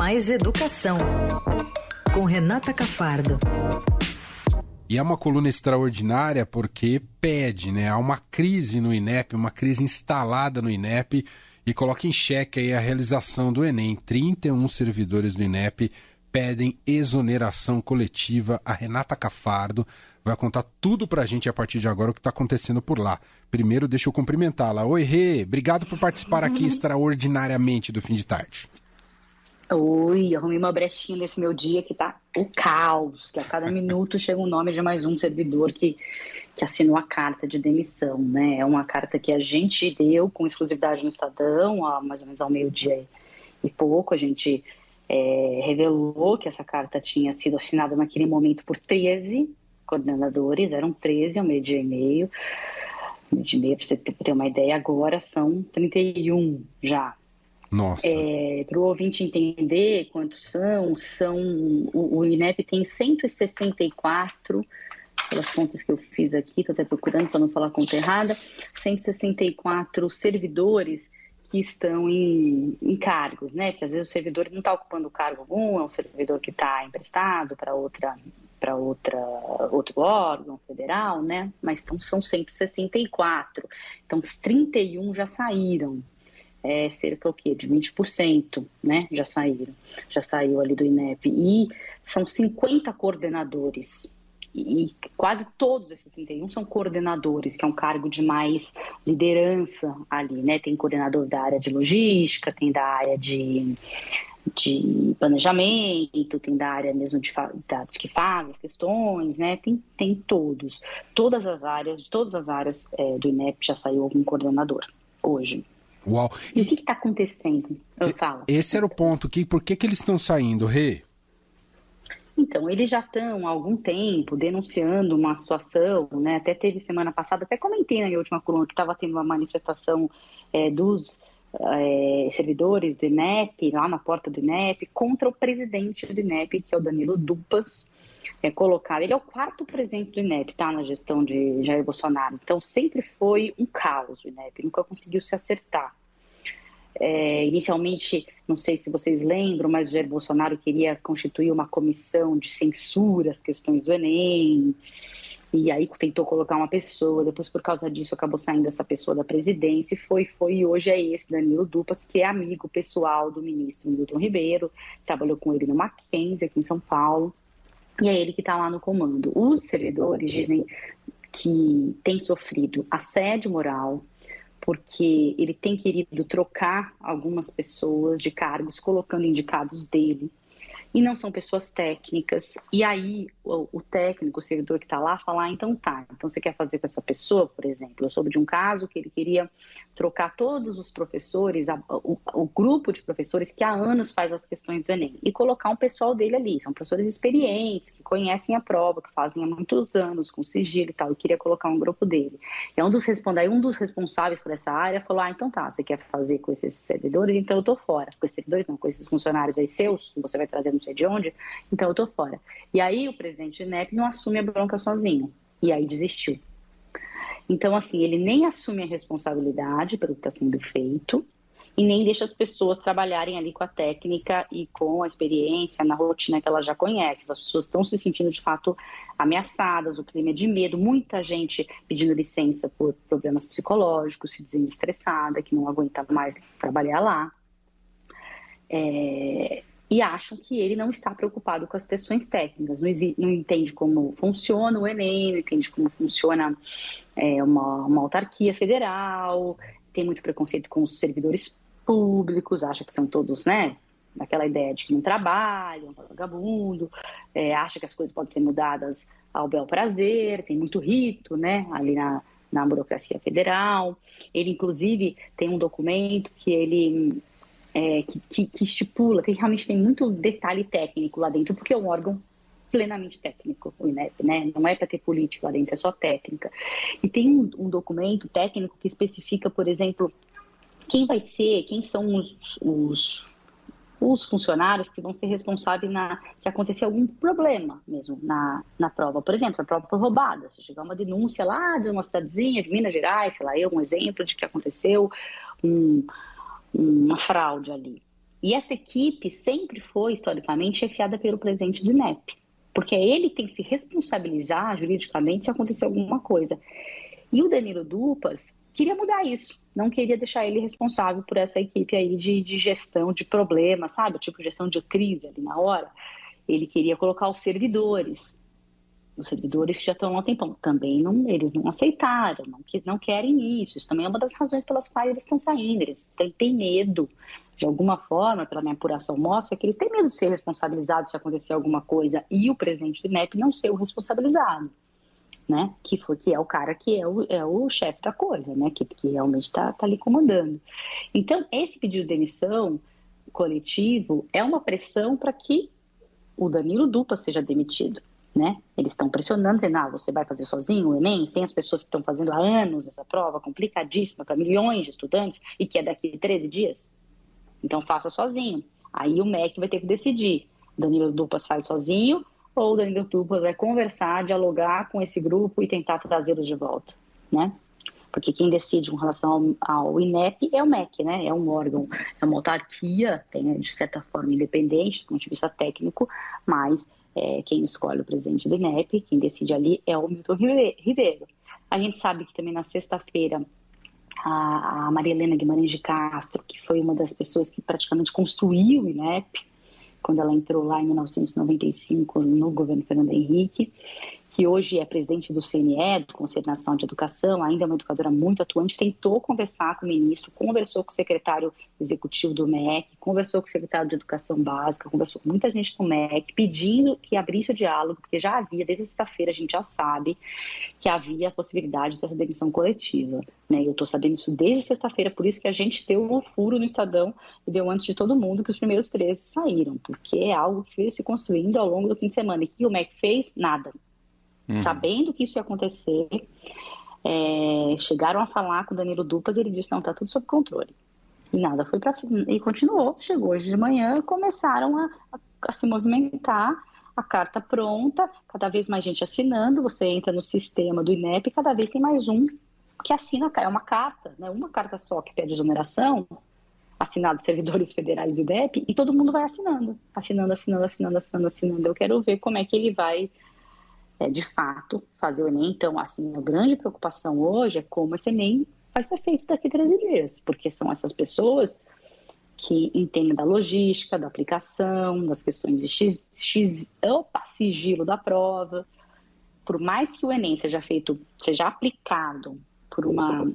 Mais Educação, com Renata Cafardo. E é uma coluna extraordinária porque pede, né? Há uma crise no INEP, uma crise instalada no INEP e coloca em xeque a realização do Enem. 31 servidores do INEP pedem exoneração coletiva. A Renata Cafardo vai contar tudo pra gente a partir de agora o que está acontecendo por lá. Primeiro, deixa eu cumprimentá-la. Oi, Rê, obrigado por participar aqui extraordinariamente do fim de tarde. Oi, arrumei uma brechinha nesse meu dia que tá o caos, que a cada minuto chega o um nome de mais um servidor que, que assinou a carta de demissão, né? É uma carta que a gente deu com exclusividade no Estadão, há mais ou menos ao meio-dia e pouco. A gente é, revelou que essa carta tinha sido assinada naquele momento por 13 coordenadores, eram 13 ao meio-dia e meio. Meio-dia e meio, para você ter uma ideia, agora são 31 já. Nossa. É, Para o ouvinte entender quantos são, são o, o, INEP tem 164, pelas contas que eu fiz aqui, estou até procurando para não falar conta errada, 164 servidores que estão em, em cargos, né? Porque às vezes o servidor não está ocupando cargo algum, é um servidor que está emprestado para outra para outra outro órgão federal, né? Mas então são 164. Então os 31 já saíram é cerca o quê? de 20%, né? Já saíram, já saiu ali do INEP. E são 50 coordenadores. E, quase todos esses 31 são coordenadores, que é um cargo de mais liderança ali, né? Tem coordenador da área de logística, tem da área de, de planejamento, tem da área mesmo de, da, de que faz as questões, né? Tem, tem todos. Todas as áreas, de todas as áreas é, do INEP já saiu algum coordenador hoje. Uau. E o que está acontecendo? Eu falo. Esse era o ponto. Que, por que, que eles estão saindo, Rê? Então, eles já estão há algum tempo denunciando uma situação, né? Até teve semana passada, até comentei na minha última coluna que estava tendo uma manifestação é, dos é, servidores do INEP, lá na porta do INEP, contra o presidente do INEP, que é o Danilo Dupas, é, colocar. Ele é o quarto presidente do INEP, tá? Na gestão de Jair Bolsonaro. Então sempre foi um caos o INEP, nunca conseguiu se acertar. É, inicialmente, não sei se vocês lembram, mas o Jair Bolsonaro queria constituir uma comissão de censura às questões do Enem. E aí tentou colocar uma pessoa, depois por causa disso acabou saindo essa pessoa da presidência e foi, foi e hoje é esse Danilo Dupas, que é amigo pessoal do ministro Milton Ribeiro, trabalhou com ele no Mackenzie aqui em São Paulo e é ele que está lá no comando. Os servidores dizem que tem sofrido assédio moral, porque ele tem querido trocar algumas pessoas de cargos, colocando indicados dele e não são pessoas técnicas. E aí o, o técnico, o servidor que está lá, fala: ah, então tá, então você quer fazer com essa pessoa, por exemplo? Eu soube de um caso que ele queria trocar todos os professores, a, o, o, grupo de professores que há anos faz as questões do Enem, e colocar um pessoal dele ali. São professores experientes, que conhecem a prova, que fazem há muitos anos, com sigilo e tal, e queria colocar um grupo dele. E um dos, aí um dos responsáveis por essa área falou: ah, então tá, você quer fazer com esses servidores, então eu tô fora. Com esses servidores, não, com esses funcionários aí seus, que você vai trazer não sei de onde, então eu tô fora. E aí o presidente NEP não assume a bronca sozinho, e aí desistiu. Então, assim, ele nem assume a responsabilidade pelo que está sendo feito, e nem deixa as pessoas trabalharem ali com a técnica e com a experiência, na rotina que ela já conhece. As pessoas estão se sentindo de fato ameaçadas, o clima é de medo, muita gente pedindo licença por problemas psicológicos, se dizendo estressada, que não aguenta mais trabalhar lá. É, e acham que ele não está preocupado com as questões técnicas, não, entende como funciona o Enem, não entende como funciona é, uma, uma autarquia federal, tem muito preconceito com os servidores públicos, acha que são todos, né, aquela ideia de que não trabalham, vagabundo, é, acha que as coisas podem ser mudadas ao bel prazer, tem muito rito, né, ali na, na burocracia federal. Ele, inclusive, tem um documento que ele é, que, que, que, estipula, que realmente tem muito detalhe técnico lá dentro, porque é um órgão plenamente técnico, o INEP, né? Não é para ter política lá dentro, é só técnica. E tem um, um, documento técnico que especifica, por exemplo, quem vai ser, quem são os, os, os funcionários que vão ser responsáveis na, se acontecer algum problema mesmo na, na prova. Por exemplo, a prova foi roubada, se chegar uma denúncia lá de uma cidadezinha de Minas Gerais, sei lá, eu, um exemplo de que aconteceu um uma fraude ali. E essa equipe sempre foi, historicamente, chefiada pelo presidente do INEP, porque ele tem que se responsabilizar juridicamente se acontecer alguma coisa. E o Danilo Dupas queria mudar isso, não queria deixar ele responsável por essa equipe aí de, de gestão de problemas, sabe? Tipo gestão de crise ali na hora. Ele queria colocar os servidores, os servidores que já estão há um tempão. Também não, eles não aceitaram, não, não querem isso. Isso também é uma das razões pelas quais eles estão saindo. Eles têm, têm medo, de alguma forma, pela minha apuração mostra, que eles têm medo de ser responsabilizados se acontecer alguma coisa e o presidente do INEP não ser o responsabilizado né? Que foi que é o cara que é o, é o chefe da coisa, né? Que, que realmente está tá ali comandando. Então, esse pedido de demissão coletivo é uma pressão para que o Danilo Dupa seja demitido. Né? Eles estão pressionando, dizendo: ah, você vai fazer sozinho o Enem, sem as pessoas que estão fazendo há anos essa prova complicadíssima para milhões de estudantes e que é daqui a 13 dias? Então faça sozinho. Aí o MEC vai ter que decidir. Danilo Dupas faz sozinho ou Danilo Tupas vai conversar, dialogar com esse grupo e tentar trazê-los de volta, né? Porque quem decide com relação ao, ao, INEP é o MEC, né? É um órgão, é uma autarquia, tem de certa forma independente do ponto de vista técnico, mas é, quem escolhe o presidente do INEP, quem decide ali é o Milton Ribeiro. A gente sabe que também na sexta-feira a, a Maria Helena Guimarães de Castro, que foi uma das pessoas que praticamente construiu o INEP, quando ela entrou lá em 1995 no governo Fernando Henrique, que hoje é presidente do CNE, do Conselho Nacional de Educação, ainda é uma educadora muito atuante, tentou conversar com o ministro, conversou com o secretário executivo do MEC, conversou com o secretário de Educação Básica, conversou com muita gente do MEC, pedindo que abrisse o diálogo, porque já havia, desde sexta-feira a gente já sabe que havia a possibilidade dessa demissão coletiva. Né? Eu estou sabendo isso desde sexta-feira, por isso que a gente deu um furo no Estadão e deu antes de todo mundo que os primeiros 13 saíram, porque é algo que veio se construindo ao longo do fim de semana. E o que o MEC fez? Nada uhum. sabendo que isso ia acontecer, é, chegaram a falar com o Danilo Dupas ele disse, não, está tudo sob controle. E nada foi para e continuou. Chegou hoje de manhã, começaram a, a, a, se movimentar, a carta pronta, cada vez mais gente assinando. Você entra no sistema do INEP, cada vez tem mais um que assina, é uma carta, né? Uma carta só que pede exoneração, assinado servidores federais do INEP, e todo mundo vai assinando, assinando, assinando, assinando, assinando, assinando. Eu quero ver como é que ele vai de fato, fazer o Enem. Então, assim, a grande preocupação hoje é como esse Enem vai ser feito daqui a 13 dias, porque são essas pessoas que entendem da logística, da aplicação, das questões de X, X opa, sigilo da prova. Por mais que o Enem seja feito, seja aplicado por, uma,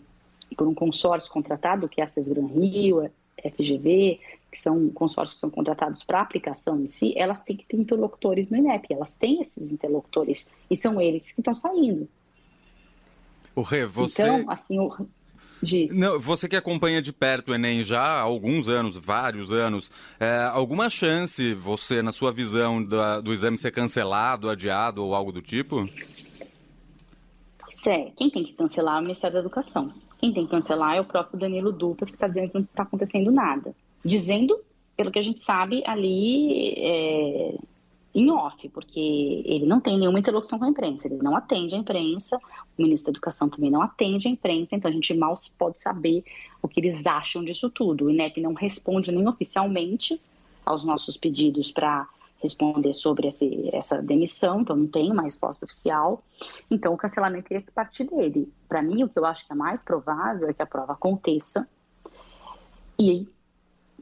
por um consórcio contratado, que é a Cesgran Rio, FGV, que são consórcios que são contratados para aplicação em si, elas têm que ter interlocutores no INEP. Elas têm esses interlocutores e são eles que estão saindo. O Rê, você... Então, assim, o... Diz. Não, você que acompanha de perto o Enem já há alguns anos, vários anos, é, alguma chance, você, na sua visão, da, do exame ser cancelado, adiado ou algo do tipo? É, quem tem que cancelar é o Ministério da Educação. Quem tem que cancelar é o próprio Danilo Dupas, que está dizendo que não está acontecendo nada dizendo, pelo que a gente sabe, ali é, em off, porque ele não tem nenhuma interlocução com a imprensa, ele não atende a imprensa, o ministro da Educação também não atende a imprensa, então a gente mal pode saber o que eles acham disso tudo. O INEP não responde nem oficialmente aos nossos pedidos para responder sobre esse, essa demissão, então não tem uma resposta oficial. Então o cancelamento teria que partir dele. Para mim, o que eu acho que é mais provável é que a prova aconteça e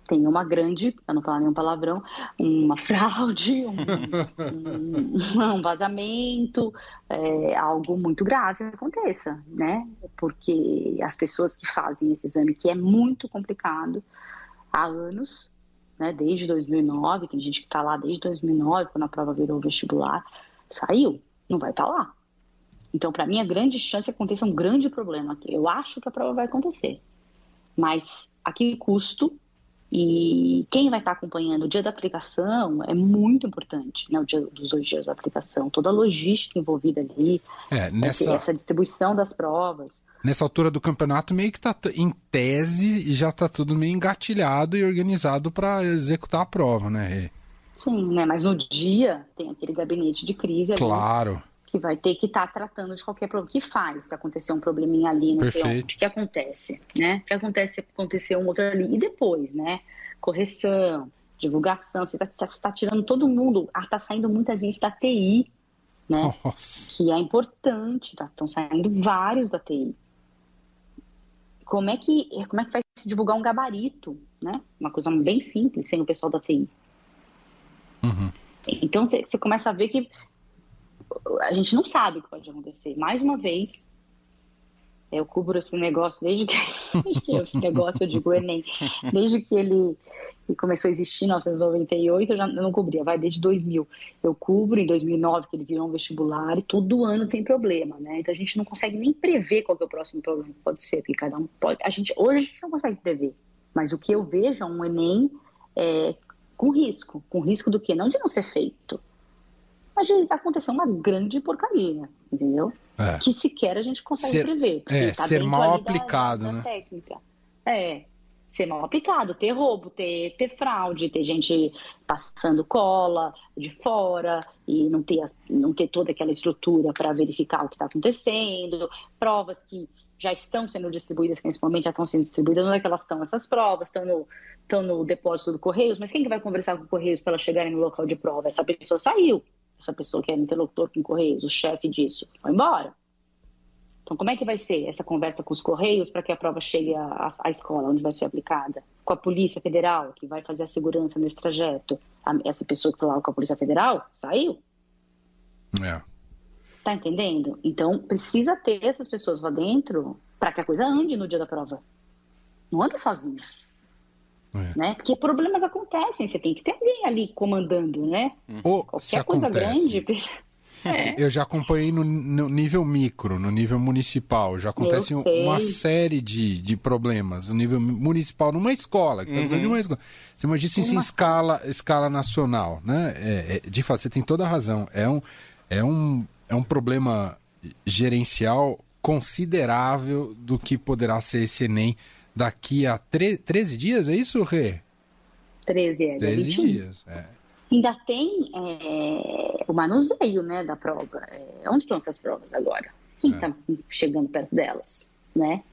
tem uma grande, para não falar nenhum palavrão, uma fraude, um, um, um vazamento, é, algo muito grave aconteça, né? Porque as pessoas que fazem esse exame, que é muito complicado, há anos, né, desde 2009, tem gente que está lá desde 2009, quando a prova virou vestibular, saiu, não vai estar tá lá. Então, para mim, a grande chance é que aconteça um grande problema aqui. Eu acho que a prova vai acontecer. Mas a que custo e quem vai estar acompanhando o dia da aplicação é muito importante, né? O dia dos dois dias da aplicação, toda a logística envolvida ali, é, nessa... essa distribuição das provas. Nessa altura do campeonato, meio que está em tese e já está tudo meio engatilhado e organizado para executar a prova, né? Sim, né? Mas no dia tem aquele gabinete de crise ali. Claro que vai ter que estar tá tratando de qualquer problema. O que faz se acontecer um probleminha ali, não Perfeito. sei onde? O que acontece, né? O que acontece se acontecer um outro ali? E depois, né? correção, divulgação, você está tá tirando todo mundo, está ah, saindo muita gente da TI, né? Nossa. Que é importante, estão tá, saindo vários da TI. Como é que como é que vai se divulgar um gabarito, né? Uma coisa bem simples sem o pessoal da TI. Uhum. Então você começa a ver que a gente não sabe o que pode acontecer. Mais uma vez, eu cubro esse negócio desde que, esse negócio, eu digo Enem, desde que ele começou a existir em 1998, eu já não cobria, vai desde 2000. Eu cubro em 2009 que ele virou um vestibular e todo ano tem problema, né? Então a gente não consegue nem prever qual é o próximo problema pode ser, porque cada um pode. A gente hoje a gente não consegue prever, mas o que eu vejo é um Enem é, com risco, com risco do que não de não ser feito, mas de acontecer uma grande porcaria, entendeu? É. Que sequer a gente consegue ser, prever. É, tá ser mal aplicado, da, da né? Técnica. É, ser mal aplicado, ter roubo, ter, ter fraude, ter gente passando cola de fora e não ter, não ter toda aquela estrutura para verificar o que está acontecendo, provas que já estão sendo distribuídas, que nesse momento já estão sendo distribuídas, onde é que elas estão essas provas, estão no, estão no depósito do Correios, mas quem que vai conversar com o Correios para elas chegarem no local de prova? Essa pessoa saiu, essa pessoa que era interlocutor com Correios, o chefe disso, foi embora. Então, como é que vai ser essa conversa com os Correios para que a prova chegue à, à, escola, onde vai ser aplicada? Com a Polícia Federal, que vai fazer a segurança nesse trajeto. A, essa pessoa que foi lá com a Polícia Federal saiu. É. Tá entendendo? Então, precisa ter essas pessoas lá dentro para que a coisa ande no dia da prova. Não anda sozinho. É. Né? Porque problemas acontecem, você tem que ter alguém ali comandando, né? Ou, Qualquer coisa acontece. grande. É. Eu já acompanhei no, no, nível micro, no nível municipal. Já acontece uma série de, de problemas no nível municipal, numa escola. Que tá uhum. uma escola. Você imagina isso em escala, escala nacional, né? É, é, de fato, você tem toda a razão. É um, é um, é um problema gerencial considerável do que poderá ser esse Enem daqui a 13 dias, é isso, Rê? 13, é. 13 dias, é. Ainda tem é, o manuseio né, da prova. É, onde estão essas provas agora? Quem está é. chegando perto delas, né?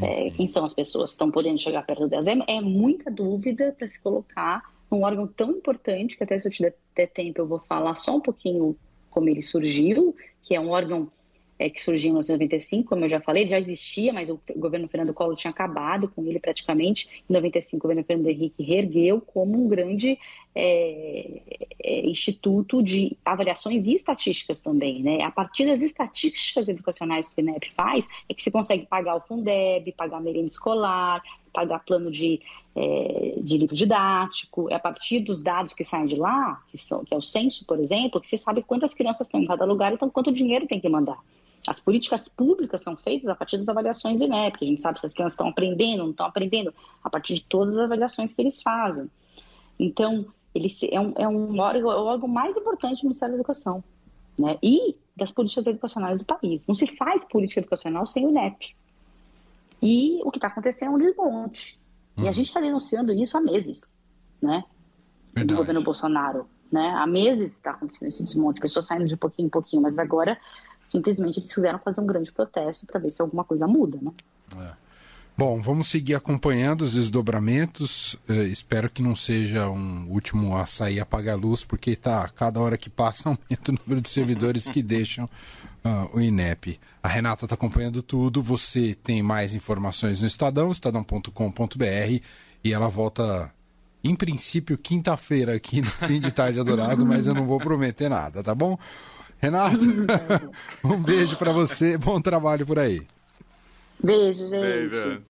É, quem são as pessoas que estão podendo chegar perto delas? É, é muita dúvida para se colocar num órgão tão importante, que até se eu tiver tempo eu vou falar só um pouquinho como ele surgiu, que é um órgão é, que surgiu em 1995, como eu já falei, ele já existia, mas o governo Fernando Collor tinha acabado com ele praticamente. Em 95, o governo Fernando Henrique reergueu como um grande é, é, instituto de avaliações e estatísticas também. Né? A partir das estatísticas educacionais que o INEP faz, é que se consegue pagar o Fundeb, pagar a merenda escolar, pagar plano de, é, de livro didático. É a partir dos dados que saem de lá, que, são, que é o censo, por exemplo, que se sabe quantas crianças estão em cada lugar, então quanto dinheiro tem que mandar. As políticas públicas são feitas a partir das avaliações do INEP, que a gente sabe se as crianças estão aprendendo, não estão aprendendo, a partir de todas as avaliações que eles fazem. Então, ele é um, é um órgão, é o órgão mais importante do Ministério da Educação né? e das políticas educacionais do país. Não se faz política educacional sem o INEP. E o que está acontecendo é um desmonte. Uhum. E a uhum. gente está denunciando isso há meses, né? Verdade. Do governo Bolsonaro. Né? Há meses está acontecendo esse desmonte, pessoas saindo de pouquinho em pouquinho, mas agora simplesmente eles quiseram fazer um grande protesto para ver se alguma coisa muda, né? É. Bom, vamos seguir acompanhando os desdobramentos. Uh, espero que não seja um último a sair apagar luz, porque tá, cada hora que passa aumenta o número de servidores que deixam uh, o INEP. A Renata está acompanhando tudo. Você tem mais informações no Estadão, estadão.com.br, e ela volta, em princípio, quinta-feira aqui no fim de tarde adorado, mas eu não vou prometer nada, tá bom? Renato, um beijo para você, bom trabalho por aí. Beijo, gente. Beijo.